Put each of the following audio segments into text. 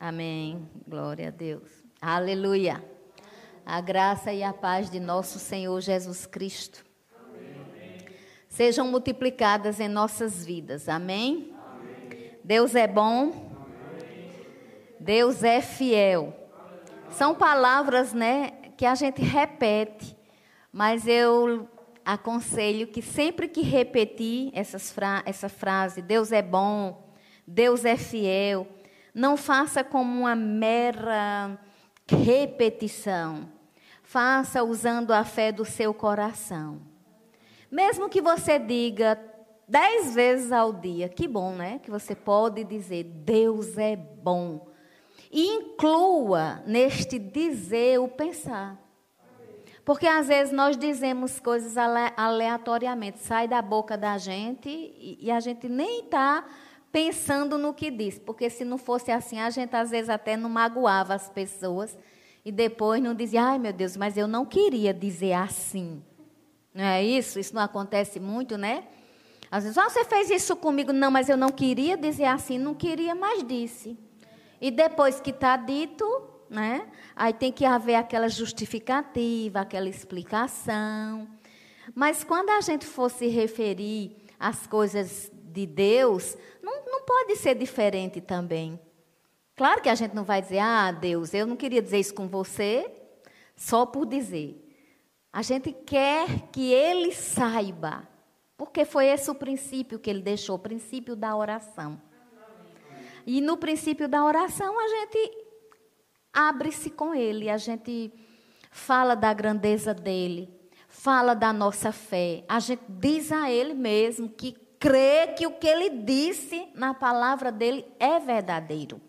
Amém. Glória a Deus. Aleluia. A graça e a paz de nosso Senhor Jesus Cristo Amém. sejam multiplicadas em nossas vidas. Amém? Amém. Deus é bom. Amém. Deus é fiel. São palavras, né, que a gente repete, mas eu aconselho que sempre que repetir essas fra essa frase, Deus é bom, Deus é fiel, não faça como uma mera repetição. Faça usando a fé do seu coração. Mesmo que você diga dez vezes ao dia, que bom, né? Que você pode dizer, Deus é bom. E inclua neste dizer o pensar. Porque às vezes nós dizemos coisas aleatoriamente, sai da boca da gente e a gente nem está pensando no que diz. Porque se não fosse assim, a gente às vezes até não magoava as pessoas e depois não dizia, ai meu Deus, mas eu não queria dizer assim. Não é isso? Isso não acontece muito, né? Às vezes, ah, você fez isso comigo. Não, mas eu não queria dizer assim, não queria, mas disse. E depois que está dito, né? Aí tem que haver aquela justificativa, aquela explicação. Mas quando a gente for se referir às coisas de Deus, não, pode ser diferente também. Claro que a gente não vai dizer, ah, Deus, eu não queria dizer isso com você, só por dizer. A gente quer que ele saiba, porque foi esse o princípio que ele deixou o princípio da oração. E no princípio da oração, a gente abre-se com Ele, a gente fala da grandeza dele, fala da nossa fé, a gente diz a Ele mesmo que crê que o que Ele disse na palavra dele é verdadeiro.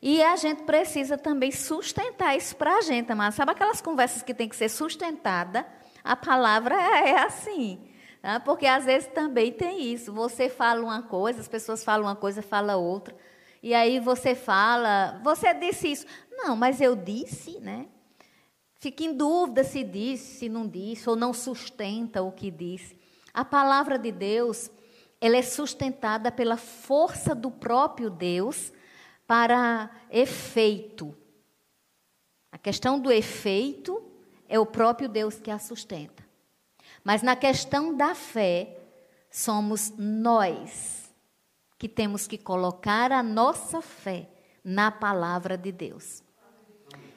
E a gente precisa também sustentar isso para a gente, mas sabe aquelas conversas que tem que ser sustentada? A palavra é assim. Tá? Porque às vezes também tem isso. Você fala uma coisa, as pessoas falam uma coisa, fala outra. E aí você fala, você disse isso. Não, mas eu disse, né? Fica em dúvida se disse, se não disse, ou não sustenta o que disse. A palavra de Deus, ela é sustentada pela força do próprio Deus para efeito. A questão do efeito é o próprio Deus que a sustenta. Mas na questão da fé, somos nós que temos que colocar a nossa fé na palavra de Deus.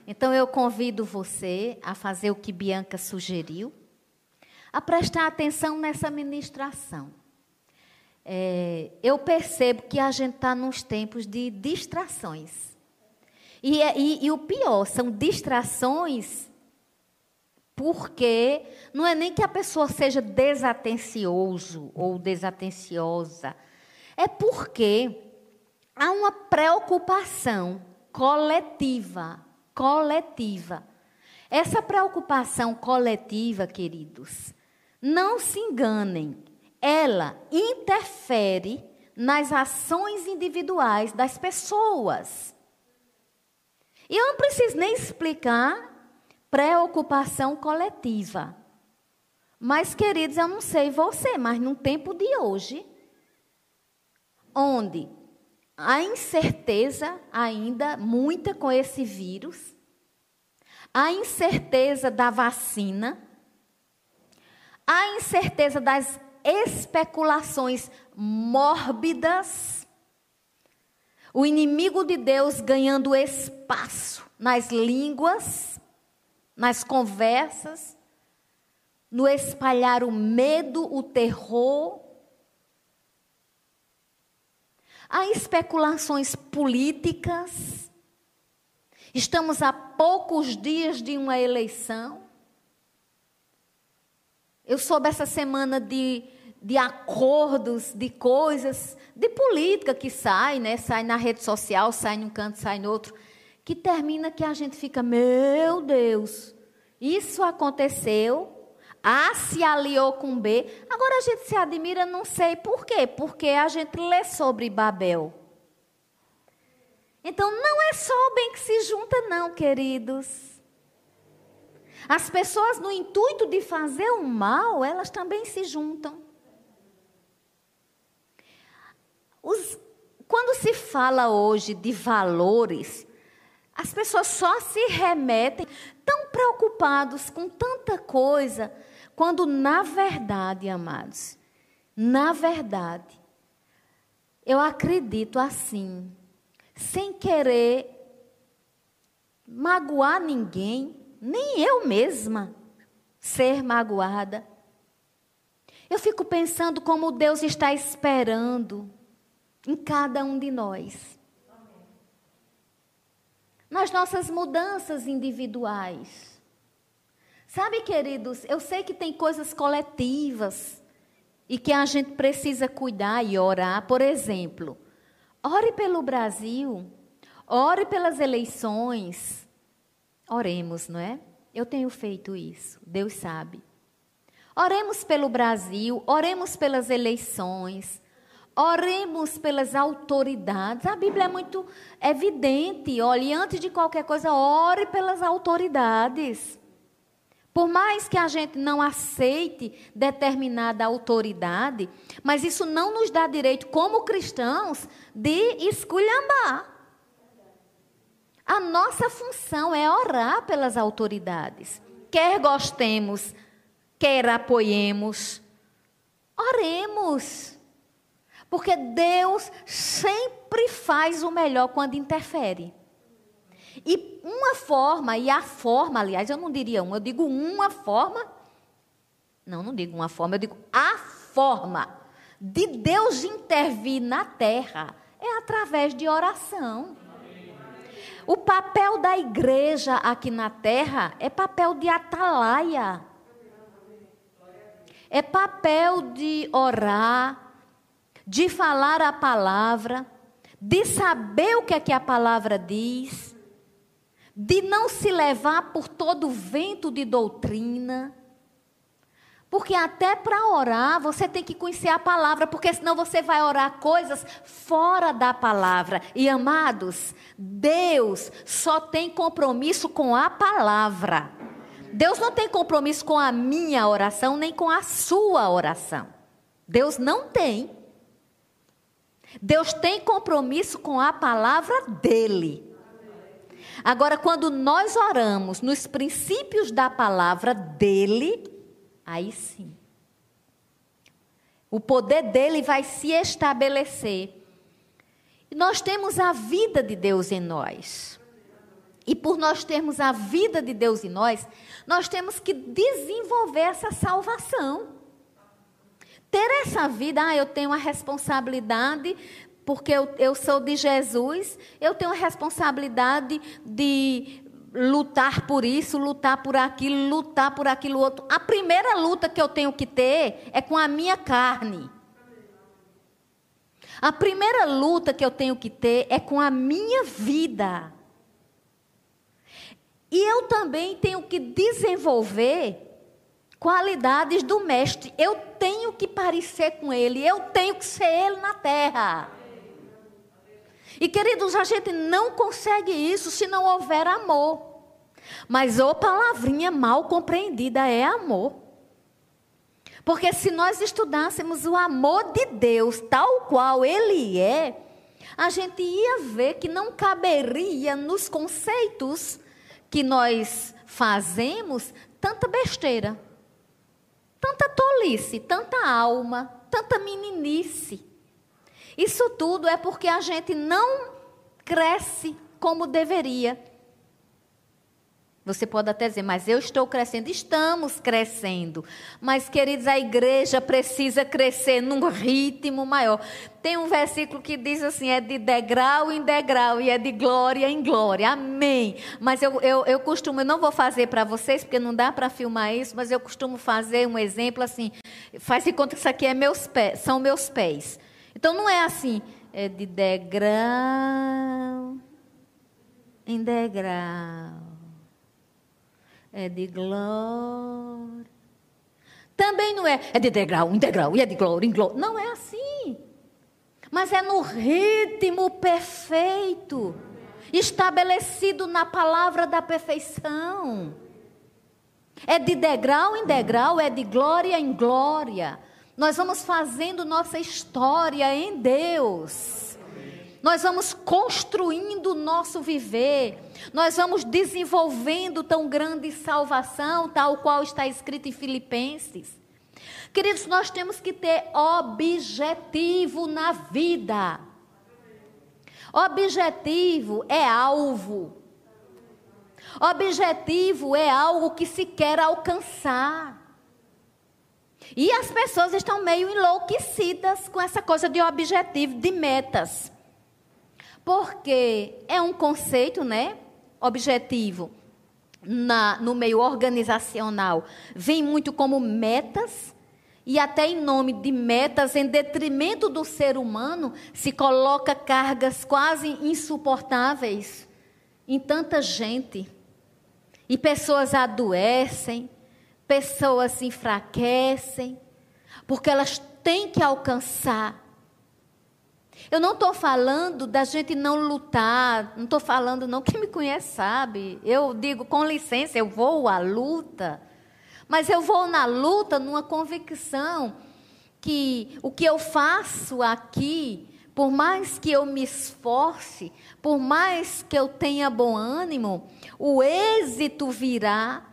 Então eu convido você a fazer o que Bianca sugeriu, a prestar atenção nessa ministração. É, eu percebo que a gente está nos tempos de distrações. E, é, e, e o pior, são distrações porque não é nem que a pessoa seja desatencioso ou desatenciosa é porque há uma preocupação coletiva, coletiva. Essa preocupação coletiva, queridos, não se enganem, ela interfere nas ações individuais das pessoas. E eu não preciso nem explicar preocupação coletiva. Mas, queridos, eu não sei você, mas no tempo de hoje, onde a incerteza ainda muita com esse vírus, a incerteza da vacina, a incerteza das especulações mórbidas, o inimigo de Deus ganhando espaço nas línguas, nas conversas, no espalhar o medo, o terror, Há especulações políticas. Estamos a poucos dias de uma eleição. Eu soube essa semana de, de acordos, de coisas, de política que sai, né? Sai na rede social, sai num canto, sai no outro, que termina que a gente fica, meu Deus, isso aconteceu a se aliou com B. Agora a gente se admira, não sei por quê. Porque a gente lê sobre Babel. Então não é só o bem que se junta, não, queridos. As pessoas, no intuito de fazer o mal, elas também se juntam. Os, quando se fala hoje de valores, as pessoas só se remetem tão preocupados com tanta coisa, quando na verdade, amados, na verdade, eu acredito assim, sem querer magoar ninguém, nem eu mesma ser magoada. Eu fico pensando como Deus está esperando em cada um de nós. Nas nossas mudanças individuais. Sabe, queridos, eu sei que tem coisas coletivas e que a gente precisa cuidar e orar. Por exemplo, ore pelo Brasil, ore pelas eleições. Oremos, não é? Eu tenho feito isso, Deus sabe. Oremos pelo Brasil, oremos pelas eleições, oremos pelas autoridades. A Bíblia é muito evidente. Olhe, antes de qualquer coisa, ore pelas autoridades. Por mais que a gente não aceite determinada autoridade, mas isso não nos dá direito, como cristãos, de esculhambar. A nossa função é orar pelas autoridades. Quer gostemos, quer apoiemos, oremos. Porque Deus sempre faz o melhor quando interfere. E uma forma, e a forma, aliás, eu não diria uma, eu digo uma forma. Não, não digo uma forma, eu digo a forma de Deus intervir na terra é através de oração. O papel da igreja aqui na terra é papel de atalaia. É papel de orar, de falar a palavra, de saber o que é que a palavra diz, de não se levar por todo vento de doutrina. Porque até para orar, você tem que conhecer a palavra, porque senão você vai orar coisas fora da palavra. E amados, Deus só tem compromisso com a palavra. Deus não tem compromisso com a minha oração, nem com a sua oração. Deus não tem. Deus tem compromisso com a palavra dele. Agora, quando nós oramos nos princípios da palavra dele, Aí sim. O poder dele vai se estabelecer. E nós temos a vida de Deus em nós. E por nós termos a vida de Deus em nós, nós temos que desenvolver essa salvação. Ter essa vida, ah, eu tenho a responsabilidade, porque eu, eu sou de Jesus, eu tenho a responsabilidade de lutar por isso, lutar por aquilo, lutar por aquilo outro. A primeira luta que eu tenho que ter é com a minha carne. A primeira luta que eu tenho que ter é com a minha vida. E eu também tenho que desenvolver qualidades do mestre. Eu tenho que parecer com ele, eu tenho que ser ele na terra. E queridos, a gente não consegue isso se não houver amor. Mas ou palavrinha mal compreendida é amor. Porque se nós estudássemos o amor de Deus tal qual ele é, a gente ia ver que não caberia nos conceitos que nós fazemos tanta besteira, tanta tolice, tanta alma, tanta meninice. Isso tudo é porque a gente não cresce como deveria. Você pode até dizer, mas eu estou crescendo. Estamos crescendo. Mas, queridos, a igreja precisa crescer num ritmo maior. Tem um versículo que diz assim: é de degrau em degrau e é de glória em glória. Amém. Mas eu, eu, eu costumo, eu não vou fazer para vocês, porque não dá para filmar isso, mas eu costumo fazer um exemplo assim: faz de conta que isso aqui é meus pés, são meus pés. Então não é assim, é de degrau em degrau é de glória. Também não é, é de degrau em degrau e é de glória em glória. Não é assim. Mas é no ritmo perfeito, estabelecido na palavra da perfeição. É de degrau em degrau, é de glória em glória. Nós vamos fazendo nossa história em Deus. nós vamos construindo o nosso viver, nós vamos desenvolvendo tão grande salvação, tal qual está escrito em Filipenses. Queridos, nós temos que ter objetivo na vida. Objetivo é alvo. Objetivo é algo que se quer alcançar. E as pessoas estão meio enlouquecidas com essa coisa de objetivo, de metas. Porque é um conceito, né? Objetivo na, no meio organizacional vem muito como metas e até em nome de metas, em detrimento do ser humano, se coloca cargas quase insuportáveis em tanta gente. E pessoas adoecem, pessoas se enfraquecem, porque elas têm que alcançar. Eu não estou falando da gente não lutar, não estou falando, não, quem me conhece sabe. Eu digo, com licença, eu vou à luta mas eu vou na luta numa convicção que o que eu faço aqui, por mais que eu me esforce, por mais que eu tenha bom ânimo, o êxito virá,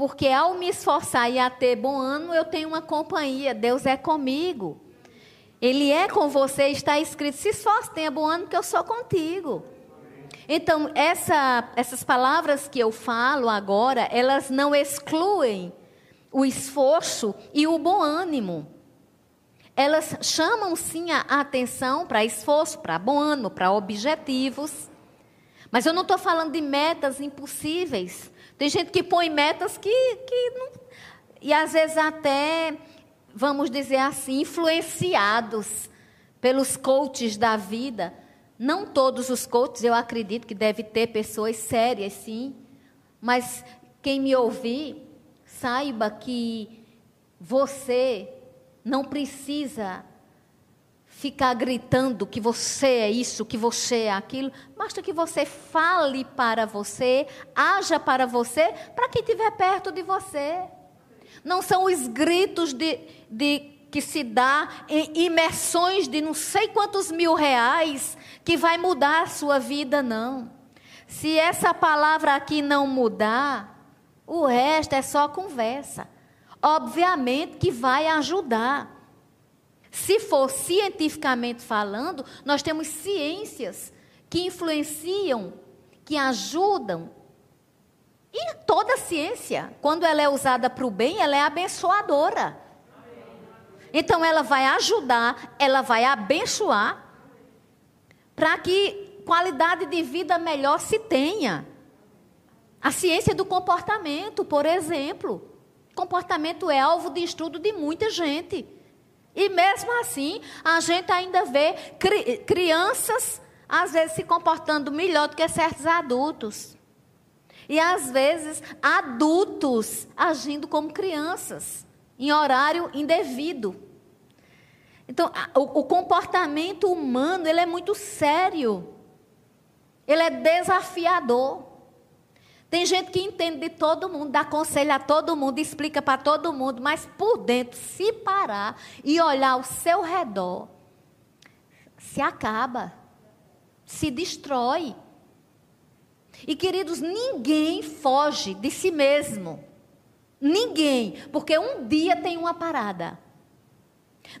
porque ao me esforçar e a ter bom ânimo, eu tenho uma companhia, Deus é comigo. Ele é com você, está escrito: se esforce, tenha bom ânimo, que eu sou contigo. Então, essa, essas palavras que eu falo agora, elas não excluem o esforço e o bom ânimo. Elas chamam sim a atenção para esforço, para bom ânimo, para objetivos. Mas eu não estou falando de metas impossíveis. Tem gente que põe metas que, que não, e às vezes até, vamos dizer assim, influenciados pelos coaches da vida. Não todos os coaches, eu acredito que deve ter pessoas sérias, sim. Mas quem me ouvir, Saiba que você não precisa ficar gritando que você é isso, que você é aquilo. Basta que você fale para você, haja para você, para quem estiver perto de você. Não são os gritos de, de que se dá em imersões de não sei quantos mil reais que vai mudar a sua vida, não. Se essa palavra aqui não mudar, o resto é só conversa. Obviamente que vai ajudar. Se for cientificamente falando, nós temos ciências que influenciam, que ajudam. E toda ciência, quando ela é usada para o bem, ela é abençoadora. Então ela vai ajudar, ela vai abençoar, para que qualidade de vida melhor se tenha. A ciência do comportamento, por exemplo. Comportamento é alvo de estudo de muita gente. E mesmo assim, a gente ainda vê cri crianças, às vezes, se comportando melhor do que certos adultos. E às vezes, adultos agindo como crianças, em horário indevido. Então, o, o comportamento humano, ele é muito sério. Ele é desafiador. Tem gente que entende de todo mundo, dá conselho a todo mundo, explica para todo mundo, mas por dentro, se parar e olhar ao seu redor, se acaba, se destrói. E queridos, ninguém foge de si mesmo. Ninguém, porque um dia tem uma parada.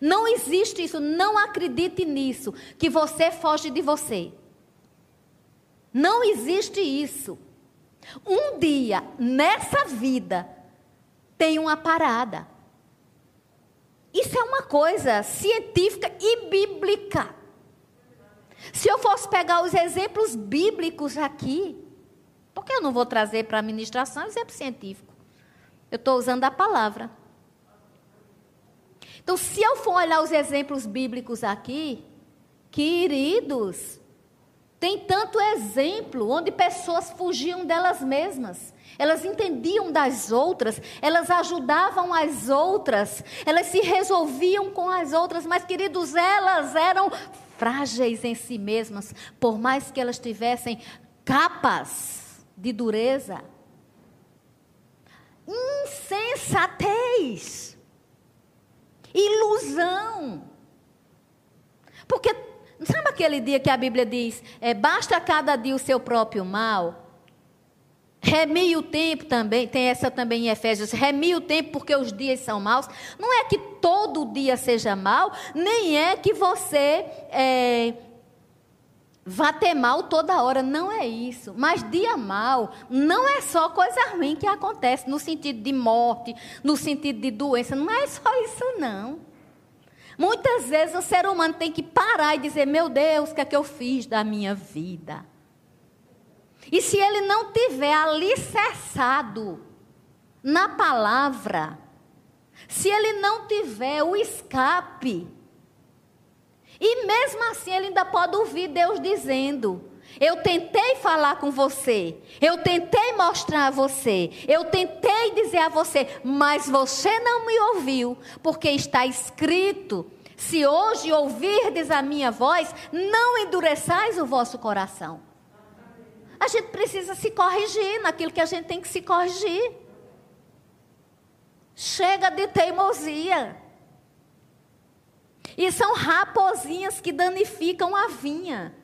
Não existe isso, não acredite nisso, que você foge de você. Não existe isso. Um dia, nessa vida, tem uma parada. Isso é uma coisa científica e bíblica. Se eu fosse pegar os exemplos bíblicos aqui, porque eu não vou trazer para a administração exemplo científico? Eu estou usando a palavra. Então, se eu for olhar os exemplos bíblicos aqui, queridos, tem tanto exemplo onde pessoas fugiam delas mesmas. Elas entendiam das outras, elas ajudavam as outras, elas se resolviam com as outras, mas queridos, elas eram frágeis em si mesmas, por mais que elas tivessem capas de dureza. Insensatez, ilusão. Porque Sabe aquele dia que a Bíblia diz: é, basta cada dia o seu próprio mal. Remie o tempo também, tem essa também em Efésios, remie o tempo porque os dias são maus. Não é que todo dia seja mal, nem é que você é, vá ter mal toda hora, não é isso. Mas dia mal não é só coisa ruim que acontece, no sentido de morte, no sentido de doença, não é só isso não. Muitas vezes o ser humano tem que parar e dizer: Meu Deus, o que é que eu fiz da minha vida? E se ele não tiver alicerçado na palavra, se ele não tiver o escape, e mesmo assim ele ainda pode ouvir Deus dizendo: Eu tentei falar com você, eu tentei mostrar a você, eu tentei dizer a você, mas você não me ouviu, porque está escrito: Se hoje ouvirdes a minha voz, não endureçais o vosso coração a gente precisa se corrigir naquilo que a gente tem que se corrigir. Chega de teimosia. E são raposinhas que danificam a vinha.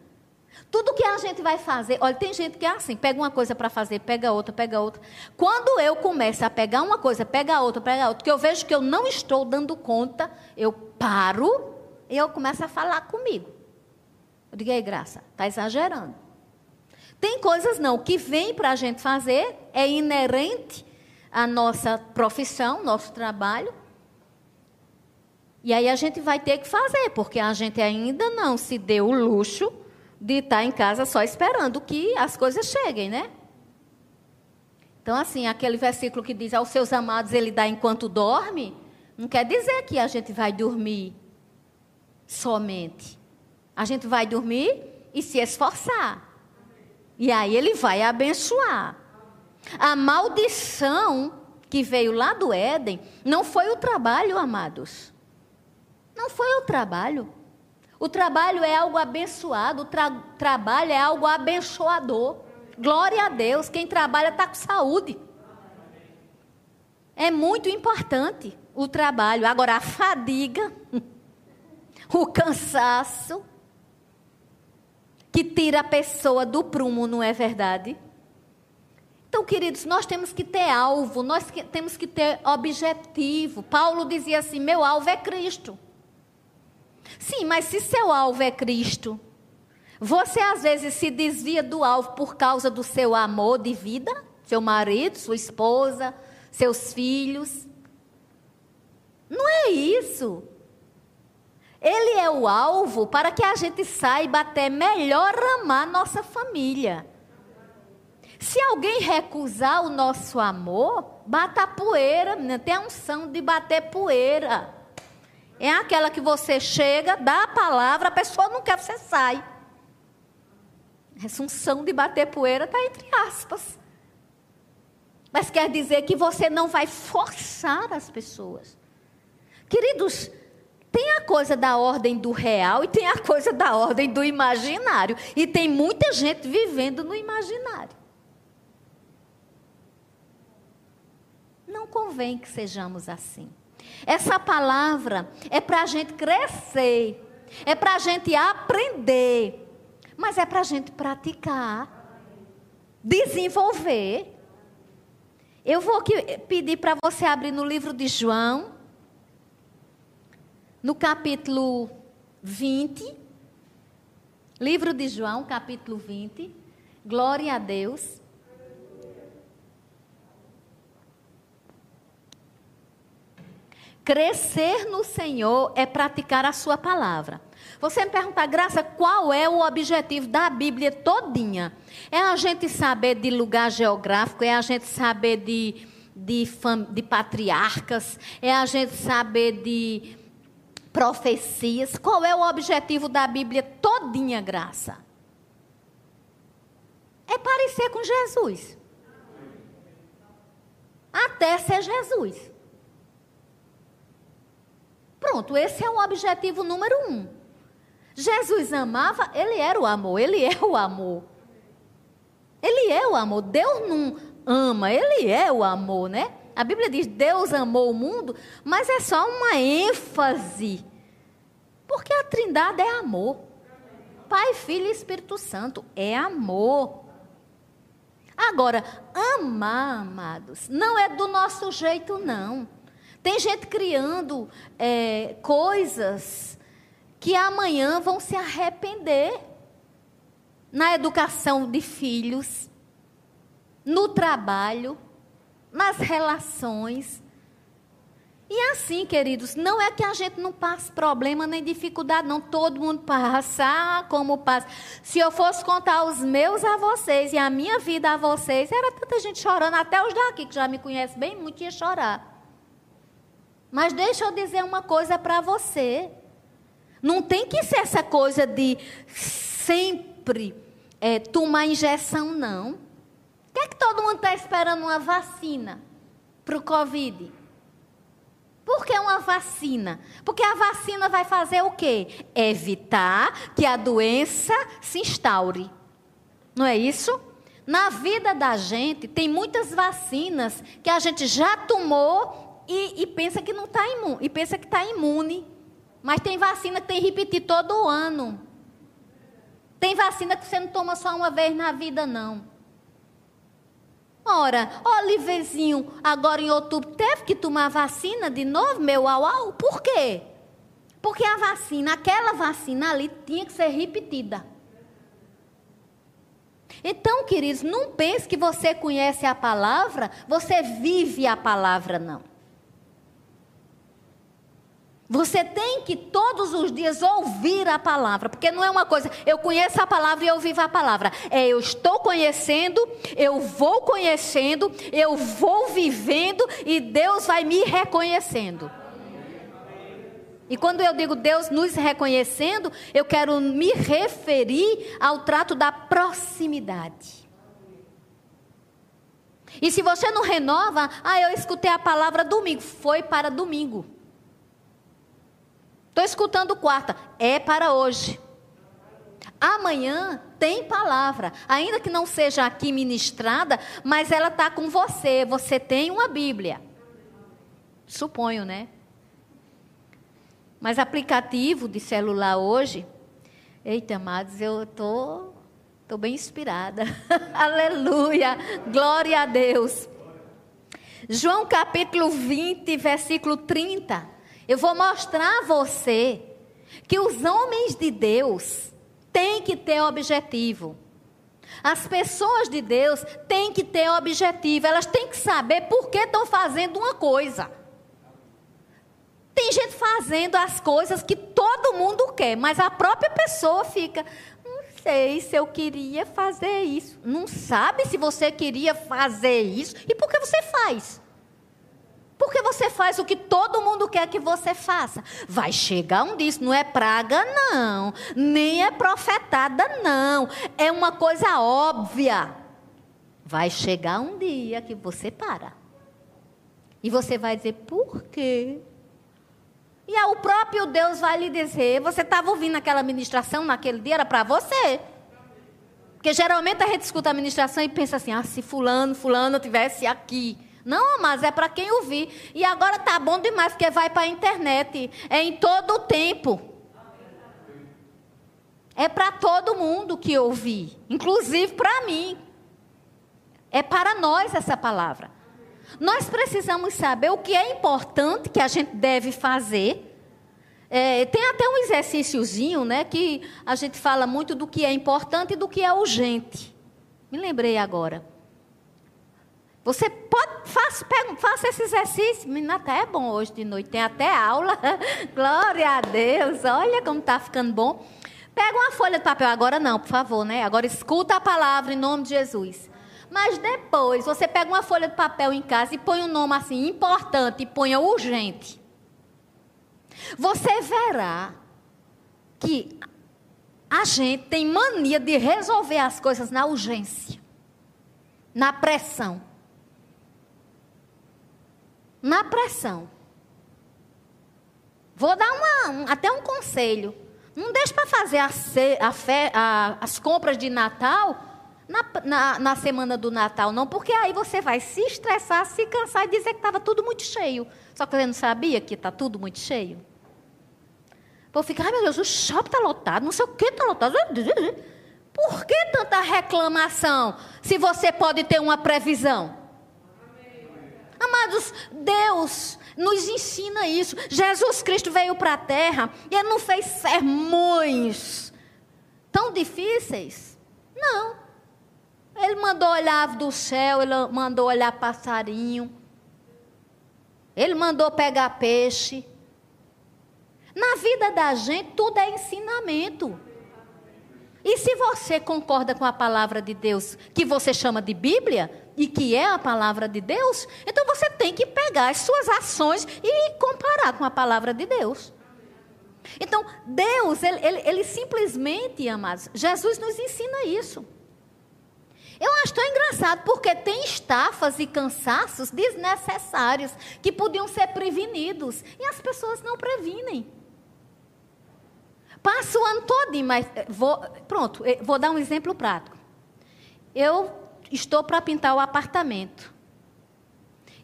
Tudo que a gente vai fazer, olha, tem gente que é assim, pega uma coisa para fazer, pega outra, pega outra. Quando eu começo a pegar uma coisa, pega outra, pega outra, que eu vejo que eu não estou dando conta, eu paro e eu começo a falar comigo. Eu digo, aí, graça, está exagerando. Tem coisas não, que vem para a gente fazer é inerente à nossa profissão, nosso trabalho. E aí a gente vai ter que fazer, porque a gente ainda não se deu o luxo de estar em casa só esperando que as coisas cheguem, né? Então, assim, aquele versículo que diz aos seus amados ele dá enquanto dorme, não quer dizer que a gente vai dormir somente. A gente vai dormir e se esforçar. E aí ele vai abençoar. A maldição que veio lá do Éden não foi o trabalho, amados. Não foi o trabalho. O trabalho é algo abençoado, o tra trabalho é algo abençoador. Glória a Deus, quem trabalha está com saúde. É muito importante o trabalho. Agora, a fadiga, o cansaço, que tira a pessoa do prumo, não é verdade? Então, queridos, nós temos que ter alvo, nós temos que ter objetivo. Paulo dizia assim: meu alvo é Cristo. Sim, mas se seu alvo é Cristo, você às vezes se desvia do alvo por causa do seu amor de vida, seu marido, sua esposa, seus filhos. Não é isso. Ele é o alvo para que a gente saiba até melhor amar nossa família. Se alguém recusar o nosso amor, bata poeira, tem a unção de bater poeira. É aquela que você chega, dá a palavra, a pessoa não quer, você sai. Essa unção de bater poeira está entre aspas. Mas quer dizer que você não vai forçar as pessoas. Queridos, tem a coisa da ordem do real e tem a coisa da ordem do imaginário. E tem muita gente vivendo no imaginário. Não convém que sejamos assim. Essa palavra é para a gente crescer, é para a gente aprender, mas é para a gente praticar, desenvolver. Eu vou pedir para você abrir no livro de João, no capítulo 20, livro de João, capítulo 20. Glória a Deus. Crescer no Senhor é praticar a sua palavra. Você me pergunta, Graça, qual é o objetivo da Bíblia todinha? É a gente saber de lugar geográfico, é a gente saber de, de, de patriarcas, é a gente saber de profecias. Qual é o objetivo da Bíblia todinha, graça? É parecer com Jesus. Até ser Jesus. Pronto, esse é o objetivo número um. Jesus amava, ele era o amor, ele é o amor. Ele é o amor. Deus não ama, ele é o amor, né? A Bíblia diz: Deus amou o mundo, mas é só uma ênfase. Porque a trindade é amor. Pai, Filho e Espírito Santo. É amor. Agora, amar, amados, não é do nosso jeito, não. Tem gente criando é, coisas que amanhã vão se arrepender na educação de filhos, no trabalho, nas relações. E assim, queridos, não é que a gente não passe problema nem dificuldade, não. Todo mundo passa, ah, como passa. Se eu fosse contar os meus a vocês e a minha vida a vocês, era tanta gente chorando, até os daqui que já me conhecem bem muito ia chorar. Mas deixa eu dizer uma coisa para você. Não tem que ser essa coisa de sempre é, tomar injeção, não. O que é que todo mundo está esperando uma vacina para o Covid? Por que uma vacina? Porque a vacina vai fazer o quê? Evitar que a doença se instaure. Não é isso? Na vida da gente, tem muitas vacinas que a gente já tomou e, e pensa que não está imune, e pensa que está imune. Mas tem vacina que tem que repetir todo ano. Tem vacina que você não toma só uma vez na vida, não. Ora, Oliverzinho, agora em outubro, teve que tomar vacina de novo, meu au, au Por quê? Porque a vacina, aquela vacina ali, tinha que ser repetida. Então, queridos, não pense que você conhece a palavra, você vive a palavra, não. Você tem que todos os dias ouvir a palavra, porque não é uma coisa, eu conheço a palavra e eu vivo a palavra. É eu estou conhecendo, eu vou conhecendo, eu vou vivendo e Deus vai me reconhecendo. E quando eu digo Deus nos reconhecendo, eu quero me referir ao trato da proximidade. E se você não renova, ah, eu escutei a palavra domingo, foi para domingo. Estou escutando quarta, é para hoje. Amanhã tem palavra, ainda que não seja aqui ministrada, mas ela está com você. Você tem uma Bíblia. Suponho, né? Mas aplicativo de celular hoje, eita, amados, eu estou tô, tô bem inspirada. Aleluia, glória a Deus. João capítulo 20, versículo 30. Eu vou mostrar a você que os homens de Deus têm que ter objetivo. As pessoas de Deus têm que ter objetivo, elas têm que saber por que estão fazendo uma coisa. Tem gente fazendo as coisas que todo mundo quer, mas a própria pessoa fica, não sei se eu queria fazer isso. Não sabe se você queria fazer isso e por que você faz. Porque você faz o que todo mundo quer que você faça. Vai chegar um disso, não é praga, não. Nem é profetada, não. É uma coisa óbvia. Vai chegar um dia que você para. E você vai dizer, por quê? E o próprio Deus vai lhe dizer, você estava ouvindo aquela ministração naquele dia, era para você. Porque geralmente a gente escuta a ministração e pensa assim, ah, se fulano, fulano tivesse aqui. Não, mas é para quem ouvir. E agora tá bom demais, porque vai para a internet. É em todo o tempo. É para todo mundo que ouvir, inclusive para mim. É para nós essa palavra. Nós precisamos saber o que é importante que a gente deve fazer. É, tem até um exercíciozinho, né, que a gente fala muito do que é importante e do que é urgente. Me lembrei agora. Você pode, faça, faça esse exercício. Menina, até é bom hoje de noite, tem até aula. Glória a Deus, olha como está ficando bom. Pega uma folha de papel, agora não, por favor, né? Agora escuta a palavra em nome de Jesus. Mas depois, você pega uma folha de papel em casa e põe um nome assim importante e ponha urgente. Você verá que a gente tem mania de resolver as coisas na urgência, na pressão na pressão. Vou dar uma, um, até um conselho. Não deixe para fazer a, a a, as compras de Natal na, na, na, semana do Natal, não, porque aí você vai se estressar, se cansar e dizer que estava tudo muito cheio. Só que você não sabia que está tudo muito cheio. povo fica, ai meu Deus, o shopping está lotado, não sei o que está lotado. Por que tanta reclamação se você pode ter uma previsão? Amados, Deus nos ensina isso. Jesus Cristo veio para a terra e ele não fez sermões tão difíceis. Não. Ele mandou olhar do céu, ele mandou olhar passarinho. Ele mandou pegar peixe. Na vida da gente, tudo é ensinamento. E se você concorda com a palavra de Deus, que você chama de Bíblia, e que é a palavra de Deus, então você tem que pegar as suas ações e comparar com a palavra de Deus. Então, Deus, ele, ele, ele simplesmente, amados, Jesus nos ensina isso. Eu acho tão engraçado porque tem estafas e cansaços desnecessários que podiam ser prevenidos e as pessoas não previnem. Passa o ano todo, mas eh, vou, pronto, eh, vou dar um exemplo prático. Eu estou para pintar o apartamento.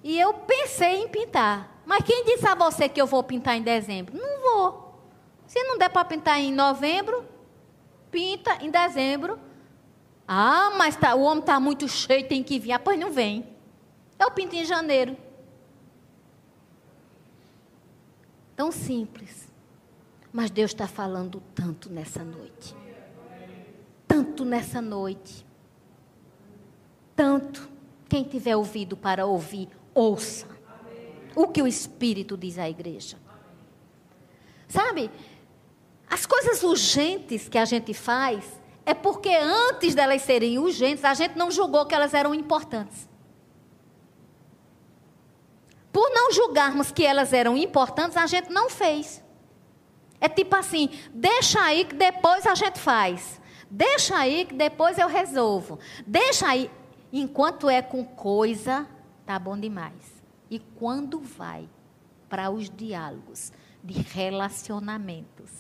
E eu pensei em pintar. Mas quem disse a você que eu vou pintar em dezembro? Não vou. Se não der para pintar em novembro, pinta em dezembro. Ah, mas tá, o homem está muito cheio, tem que vir. Ah, pois não vem. Eu pinto em janeiro. Tão simples. Mas Deus está falando tanto nessa noite. Tanto nessa noite. Tanto. Quem tiver ouvido para ouvir, ouça. O que o Espírito diz à igreja. Sabe, as coisas urgentes que a gente faz é porque antes delas serem urgentes, a gente não julgou que elas eram importantes. Por não julgarmos que elas eram importantes, a gente não fez. É tipo assim, deixa aí que depois a gente faz. Deixa aí que depois eu resolvo. Deixa aí. Enquanto é com coisa, tá bom demais. E quando vai para os diálogos de relacionamentos,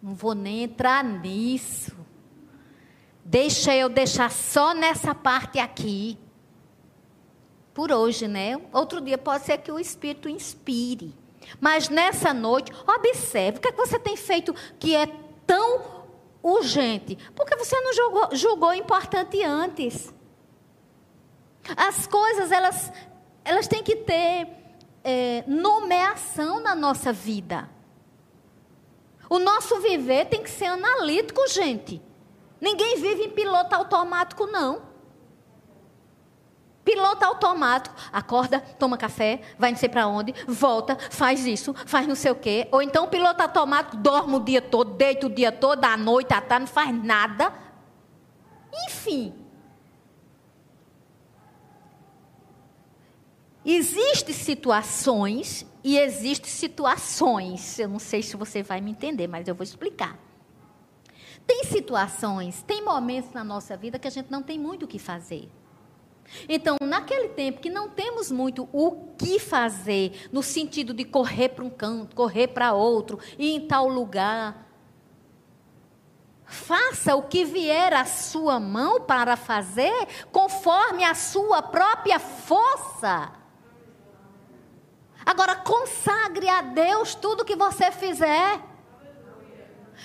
não vou nem entrar nisso. Deixa eu deixar só nessa parte aqui. Por hoje, né? Outro dia pode ser que o Espírito inspire. Mas nessa noite, observe o que, é que você tem feito que é tão urgente. Porque você não julgou, julgou importante antes. As coisas, elas, elas têm que ter é, nomeação na nossa vida. O nosso viver tem que ser analítico, gente. Ninguém vive em piloto automático, não. Piloto automático, acorda, toma café, vai não sei para onde, volta, faz isso, faz não sei o quê. Ou então piloto automático dorme o dia todo, deita o dia todo, à noite, à tarde, não faz nada. Enfim, Existem situações e existem situações. Eu não sei se você vai me entender, mas eu vou explicar. Tem situações, tem momentos na nossa vida que a gente não tem muito o que fazer. Então, naquele tempo que não temos muito o que fazer, no sentido de correr para um canto, correr para outro, ir em tal lugar, faça o que vier à sua mão para fazer, conforme a sua própria força. Agora consagre a Deus tudo que você fizer.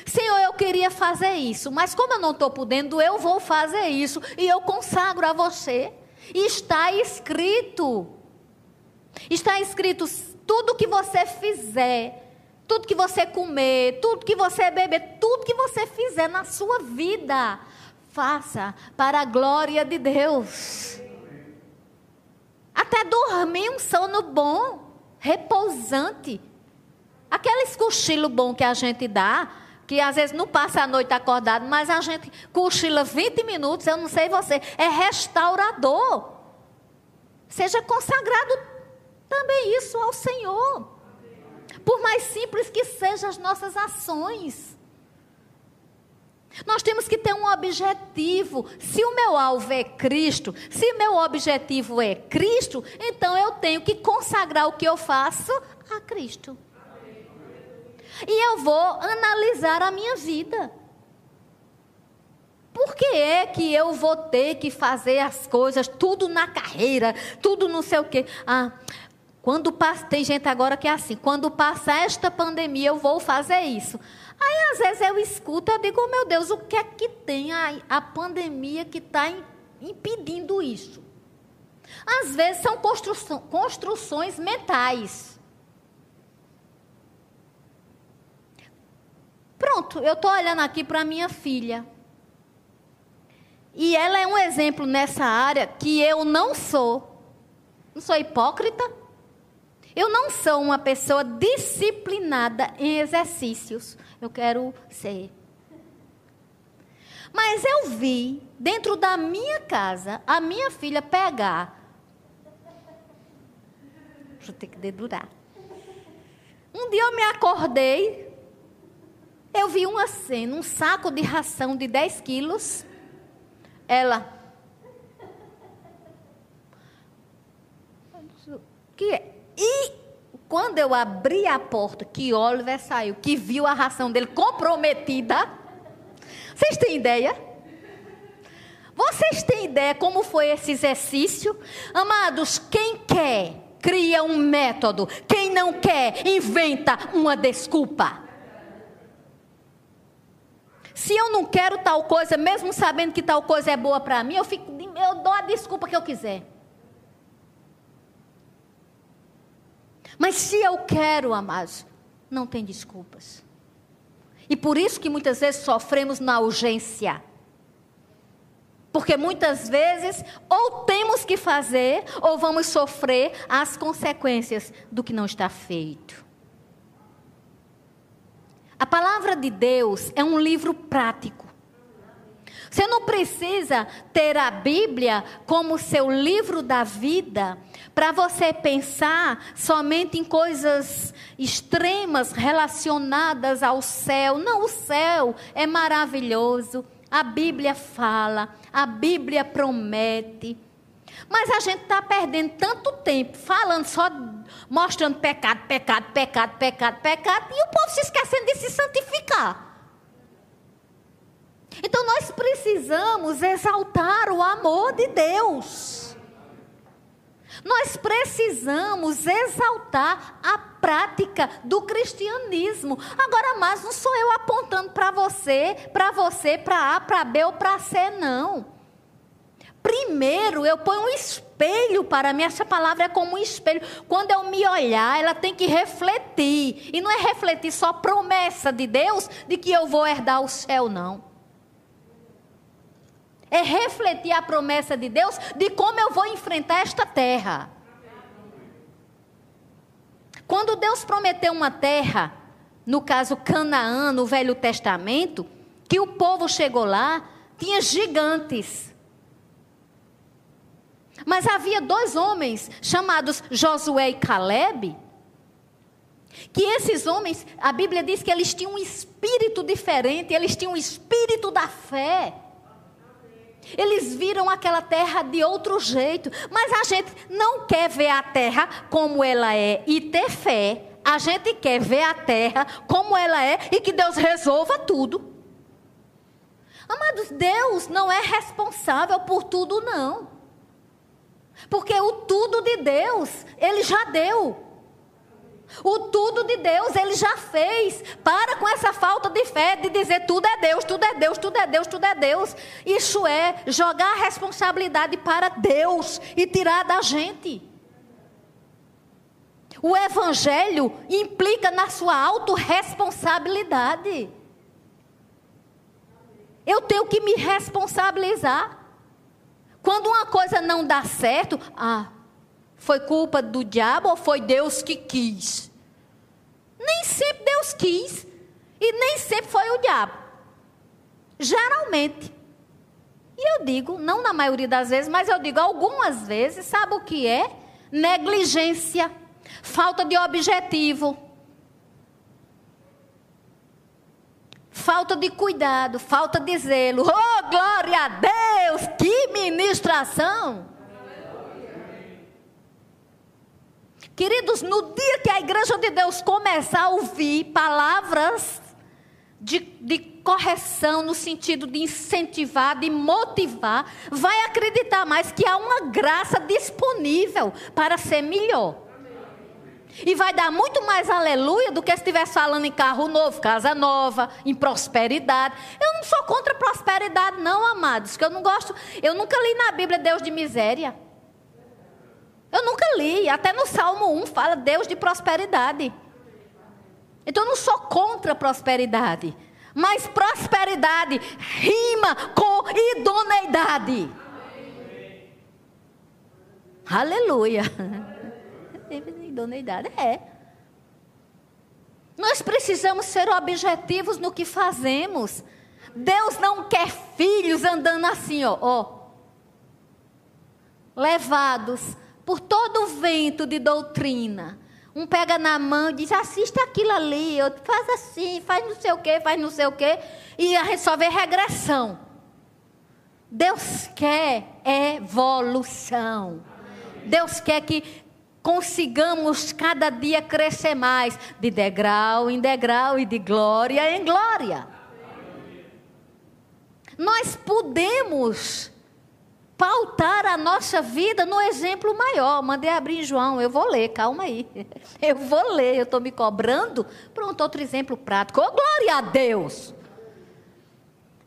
Senhor, eu queria fazer isso, mas como eu não estou podendo, eu vou fazer isso e eu consagro a você. Está escrito. Está escrito tudo que você fizer, tudo que você comer, tudo que você beber, tudo que você fizer na sua vida, faça para a glória de Deus. Até dormir um sono bom repousante. Aquele cochilo bom que a gente dá, que às vezes não passa a noite acordado, mas a gente cochila 20 minutos, eu não sei você, é restaurador. Seja consagrado também isso ao Senhor. Por mais simples que sejam as nossas ações. Nós temos que ter um objetivo. Se o meu alvo é Cristo, se meu objetivo é Cristo, então eu tenho que consagrar o que eu faço a Cristo. E eu vou analisar a minha vida. Por que é que eu vou ter que fazer as coisas tudo na carreira, tudo não sei o quê? Ah, Quando passa, tem gente agora que é assim, quando passar esta pandemia eu vou fazer isso. Aí às vezes eu escuto, eu digo, oh, meu Deus, o que é que tem a, a pandemia que está impedindo isso? Às vezes são construções mentais. Pronto, eu estou olhando aqui para minha filha. E ela é um exemplo nessa área que eu não sou. Não sou hipócrita. Eu não sou uma pessoa disciplinada em exercícios. Eu quero ser. Mas eu vi, dentro da minha casa, a minha filha pegar. Vou ter que dedurar. Um dia eu me acordei, eu vi uma cena, um saco de ração de 10 quilos. Ela. Que é? E quando eu abri a porta, que Oliver saiu, que viu a ração dele comprometida. Vocês têm ideia? Vocês têm ideia como foi esse exercício? Amados, quem quer, cria um método. Quem não quer, inventa uma desculpa. Se eu não quero tal coisa, mesmo sabendo que tal coisa é boa para mim, eu, fico, eu dou a desculpa que eu quiser. Mas se eu quero, amados, não tem desculpas. E por isso que muitas vezes sofremos na urgência. Porque muitas vezes ou temos que fazer ou vamos sofrer as consequências do que não está feito. A palavra de Deus é um livro prático. Você não precisa ter a Bíblia como seu livro da vida para você pensar somente em coisas extremas relacionadas ao céu. Não, o céu é maravilhoso. A Bíblia fala, a Bíblia promete. Mas a gente está perdendo tanto tempo falando só, mostrando pecado, pecado, pecado, pecado, pecado, e o povo se esquecendo de se santificar. Então nós precisamos exaltar o amor de Deus. Nós precisamos exaltar a prática do cristianismo. Agora, mas não sou eu apontando para você, para você, para A, para B ou para C, não. Primeiro, eu ponho um espelho para mim. Essa palavra é como um espelho. Quando eu me olhar, ela tem que refletir. E não é refletir só promessa de Deus de que eu vou herdar o céu, não. É refletir a promessa de Deus de como eu vou enfrentar esta terra. Quando Deus prometeu uma terra, no caso Canaã, no Velho Testamento, que o povo chegou lá, tinha gigantes. Mas havia dois homens chamados Josué e Caleb, que esses homens, a Bíblia diz que eles tinham um espírito diferente, eles tinham um espírito da fé. Eles viram aquela terra de outro jeito, mas a gente não quer ver a terra como ela é e ter fé. A gente quer ver a terra como ela é e que Deus resolva tudo. Amados, Deus não é responsável por tudo, não. Porque o tudo de Deus, Ele já deu. O tudo de Deus ele já fez. Para com essa falta de fé de dizer tudo é Deus, tudo é Deus, tudo é Deus, tudo é Deus. Isso é jogar a responsabilidade para Deus e tirar da gente. O evangelho implica na sua autorresponsabilidade. Eu tenho que me responsabilizar. Quando uma coisa não dá certo, ah, foi culpa do diabo ou foi Deus que quis? Nem sempre Deus quis e nem sempre foi o diabo. Geralmente. E eu digo, não na maioria das vezes, mas eu digo algumas vezes, sabe o que é? Negligência, falta de objetivo, falta de cuidado, falta de zelo. Oh, glória a Deus! Que ministração! Queridos, no dia que a igreja de Deus começar a ouvir palavras de, de correção, no sentido de incentivar, de motivar, vai acreditar mais que há uma graça disponível para ser melhor. E vai dar muito mais aleluia do que se estivesse falando em carro novo, casa nova, em prosperidade. Eu não sou contra prosperidade, não, amados. Que eu não gosto. Eu nunca li na Bíblia Deus de miséria. Eu nunca li. Até no Salmo 1 fala Deus de prosperidade. Então eu não sou contra prosperidade. Mas prosperidade rima com idoneidade. Aleluia. Idoneidade é. Nós precisamos ser objetivos no que fazemos. Deus não quer filhos andando assim, ó, ó levados por todo o vento de doutrina. Um pega na mão e diz: assista aquilo ali, outro faz assim, faz não sei o quê, faz não sei o quê, e a gente só vê regressão. Deus quer evolução. Deus quer que consigamos cada dia crescer mais, de degrau em degrau e de glória em glória. Nós podemos pautar a nossa vida no exemplo maior. Mandei abrir João, eu vou ler, calma aí. Eu vou ler, eu estou me cobrando. Pronto, outro exemplo prático. Oh, glória a Deus!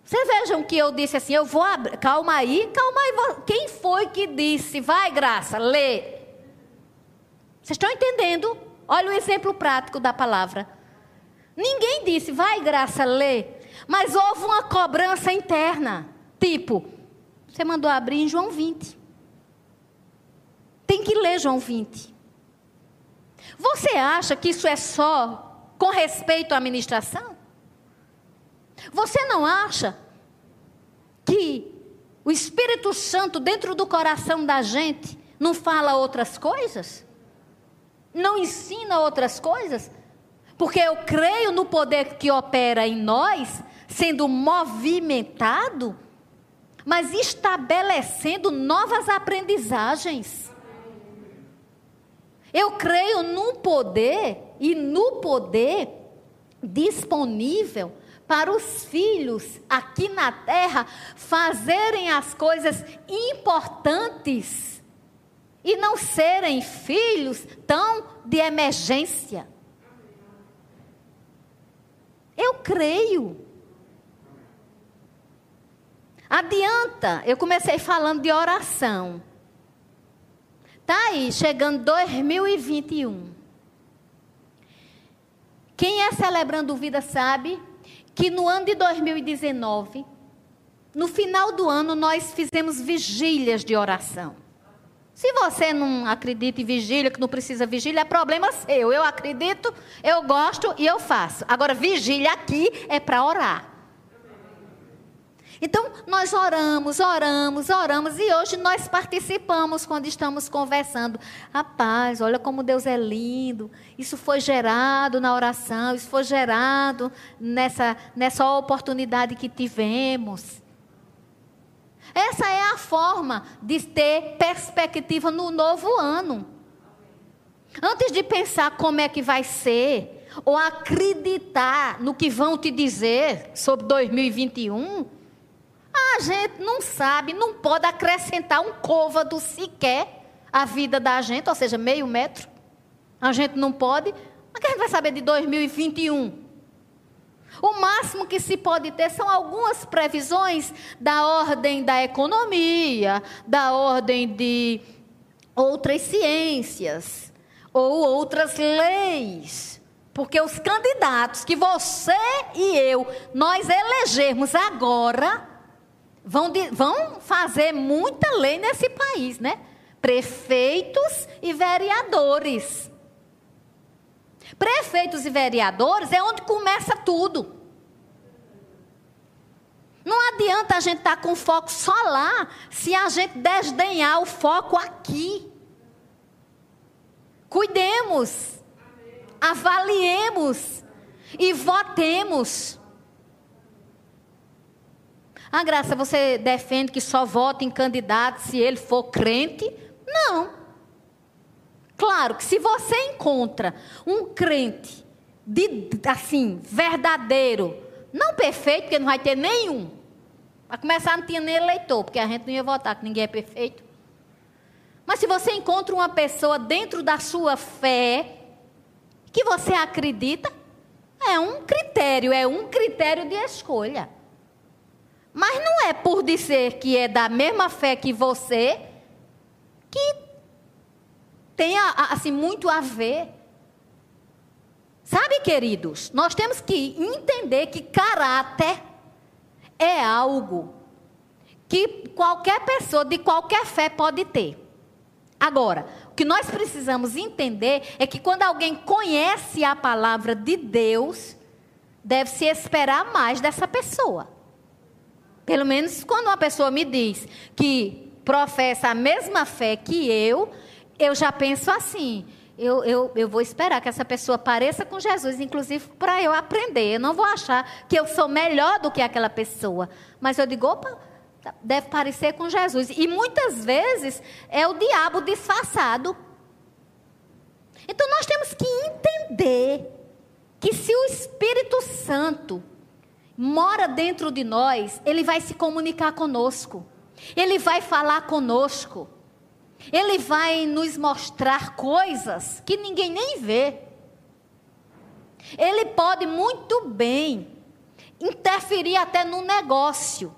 Vocês vejam que eu disse assim, eu vou abrir. Calma aí, calma aí. Quem foi que disse? Vai, graça, lê. Vocês estão entendendo? Olha o exemplo prático da palavra. Ninguém disse, vai, graça, lê. Mas houve uma cobrança interna. Tipo, você mandou abrir em João 20. Tem que ler João 20. Você acha que isso é só com respeito à administração? Você não acha que o Espírito Santo dentro do coração da gente não fala outras coisas? Não ensina outras coisas? Porque eu creio no poder que opera em nós, sendo movimentado, mas estabelecendo novas aprendizagens. Eu creio num poder e no poder disponível para os filhos aqui na terra fazerem as coisas importantes e não serem filhos tão de emergência. Eu creio. Adianta, eu comecei falando de oração. Tá aí, chegando 2021. Quem é celebrando vida sabe que no ano de 2019, no final do ano, nós fizemos vigílias de oração. Se você não acredita em vigília, que não precisa vigília, é problema seu. Eu acredito, eu gosto e eu faço. Agora, vigília aqui é para orar. Então, nós oramos, oramos, oramos e hoje nós participamos quando estamos conversando. Rapaz, olha como Deus é lindo. Isso foi gerado na oração, isso foi gerado nessa, nessa oportunidade que tivemos. Essa é a forma de ter perspectiva no novo ano. Antes de pensar como é que vai ser, ou acreditar no que vão te dizer sobre 2021, a gente não sabe, não pode acrescentar um côvado sequer à vida da gente, ou seja, meio metro. A gente não pode. Mas que a gente vai saber de 2021? O máximo que se pode ter são algumas previsões da ordem da economia, da ordem de outras ciências ou outras leis. Porque os candidatos que você e eu nós elegermos agora vão, de, vão fazer muita lei nesse país, né? Prefeitos e vereadores. Prefeitos e vereadores é onde começa tudo. Não adianta a gente estar tá com foco só lá, se a gente desdenhar o foco aqui. Cuidemos, avaliemos e votemos. Ah, Graça, você defende que só vote em candidato se ele for crente? Não. Claro que se você encontra um crente de, assim, verdadeiro, não perfeito, porque não vai ter nenhum. Para começar, não tinha nem eleitor, porque a gente não ia votar, que ninguém é perfeito. Mas se você encontra uma pessoa dentro da sua fé, que você acredita é um critério, é um critério de escolha. Mas não é por dizer que é da mesma fé que você que tem assim muito a ver. Sabe, queridos, nós temos que entender que caráter é algo que qualquer pessoa de qualquer fé pode ter. Agora, o que nós precisamos entender é que quando alguém conhece a palavra de Deus, deve-se esperar mais dessa pessoa. Pelo menos quando uma pessoa me diz que professa a mesma fé que eu, eu já penso assim. Eu, eu, eu vou esperar que essa pessoa pareça com Jesus, inclusive para eu aprender. Eu não vou achar que eu sou melhor do que aquela pessoa. Mas eu digo, opa, deve parecer com Jesus. E muitas vezes é o diabo disfarçado. Então nós temos que entender que se o Espírito Santo mora dentro de nós, ele vai se comunicar conosco. Ele vai falar conosco. Ele vai nos mostrar coisas que ninguém nem vê. Ele pode muito bem interferir até no negócio.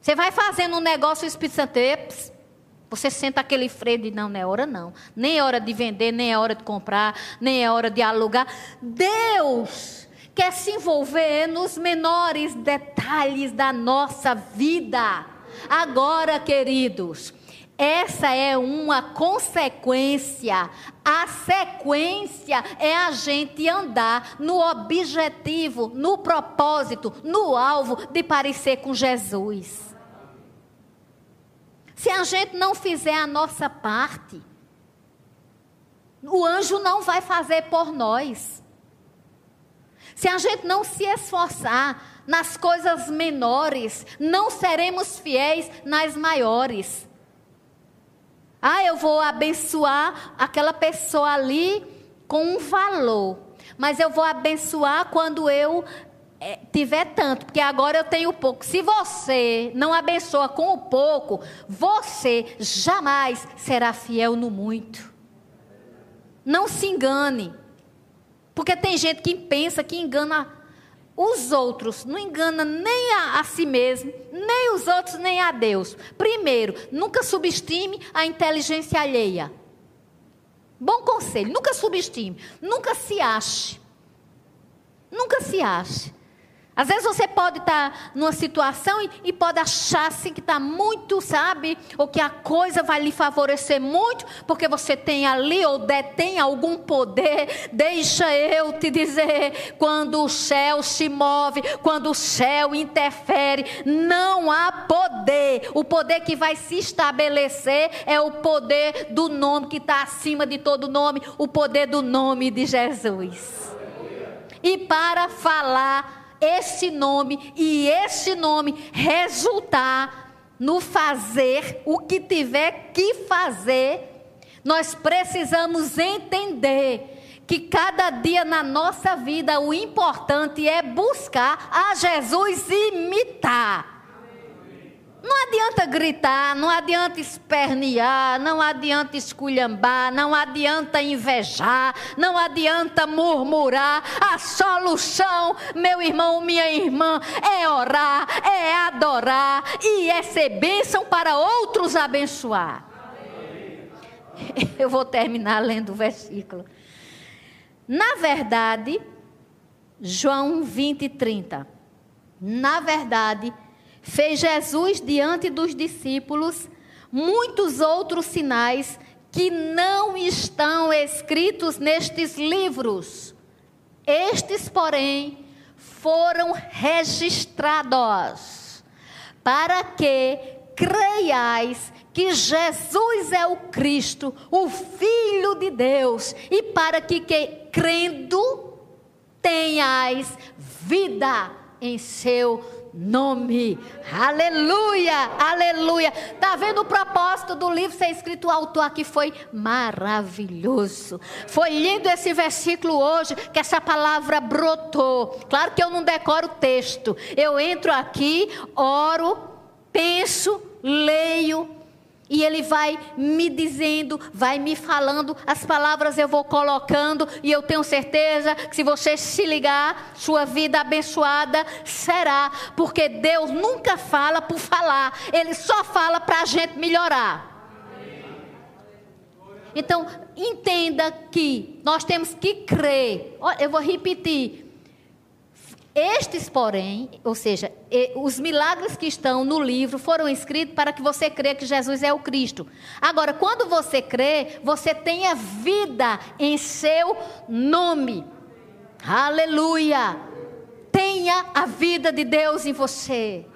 Você vai fazendo um negócio, o Espírito Santo, você senta aquele freio de não, não é hora não. Nem é hora de vender, nem é hora de comprar, nem é hora de alugar. Deus quer se envolver nos menores detalhes da nossa vida. Agora, queridos, essa é uma consequência. A sequência é a gente andar no objetivo, no propósito, no alvo de parecer com Jesus. Se a gente não fizer a nossa parte, o anjo não vai fazer por nós. Se a gente não se esforçar nas coisas menores, não seremos fiéis nas maiores. Ah, eu vou abençoar aquela pessoa ali com um valor, mas eu vou abençoar quando eu é, tiver tanto, porque agora eu tenho pouco. Se você não abençoa com o pouco, você jamais será fiel no muito. Não se engane. Porque tem gente que pensa que engana os outros, não engana nem a, a, si mesmo, nem os outros, nem a Deus. Primeiro, nunca subestime a inteligência alheia. Bom conselho, nunca subestime, nunca se ache. Nunca se ache. Às vezes você pode estar numa situação e, e pode achar assim que está muito, sabe? Ou que a coisa vai lhe favorecer muito, porque você tem ali ou detém algum poder. Deixa eu te dizer: quando o céu se move, quando o céu interfere, não há poder. O poder que vai se estabelecer é o poder do nome que está acima de todo nome o poder do nome de Jesus. E para falar esse nome e esse nome resultar no fazer o que tiver que fazer, nós precisamos entender que cada dia na nossa vida o importante é buscar a Jesus imitar. Não adianta gritar, não adianta espernear, não adianta esculhambar, não adianta invejar, não adianta murmurar. A solução, meu irmão, minha irmã, é orar, é adorar e é ser bênção para outros abençoar. Eu vou terminar lendo o versículo. Na verdade, João 20 e 30. Na verdade, fez Jesus diante dos discípulos muitos outros sinais que não estão escritos nestes livros. Estes, porém, foram registrados para que creiais que Jesus é o Cristo, o Filho de Deus, e para que, que crendo tenhais vida em seu nome. Aleluia, aleluia. Tá vendo o propósito do livro ser escrito? O autor aqui foi maravilhoso. Foi lindo esse versículo hoje, que essa palavra brotou. Claro que eu não decoro o texto. Eu entro aqui, oro, penso, leio E ele vai me dizendo, vai me falando, as palavras eu vou colocando, e eu tenho certeza que se você se ligar, sua vida abençoada será, porque Deus nunca fala por falar, Ele só fala para a gente melhorar. Então, entenda que nós temos que crer. Eu vou repetir. Estes, porém, ou seja, os milagres que estão no livro foram escritos para que você crê que Jesus é o Cristo. Agora, quando você crê, você tem a vida em seu nome. Aleluia! Tenha a vida de Deus em você.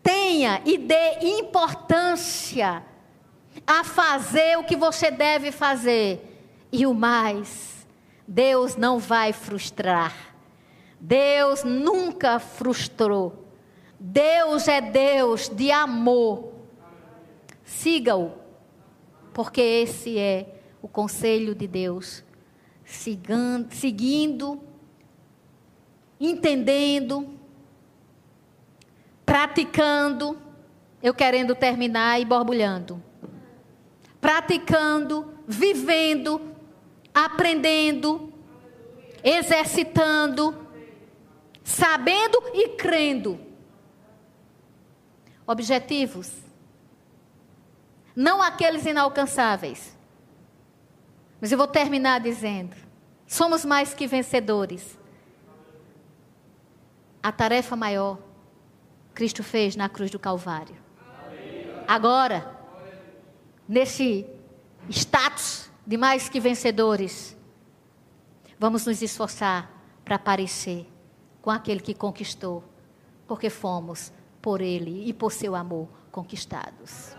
Tenha e dê importância a fazer o que você deve fazer. E o mais, Deus não vai frustrar. Deus nunca frustrou. Deus é Deus de amor. Siga-o, porque esse é o conselho de Deus. Sigando, seguindo, entendendo, praticando, eu querendo terminar e borbulhando. Praticando, vivendo, aprendendo, exercitando, sabendo e crendo. Objetivos. Não aqueles inalcançáveis. Mas eu vou terminar dizendo: somos mais que vencedores. A tarefa maior Cristo fez na cruz do Calvário. Agora, nesse status de mais que vencedores, vamos nos esforçar para parecer com aquele que conquistou, porque fomos por ele e por seu amor conquistados.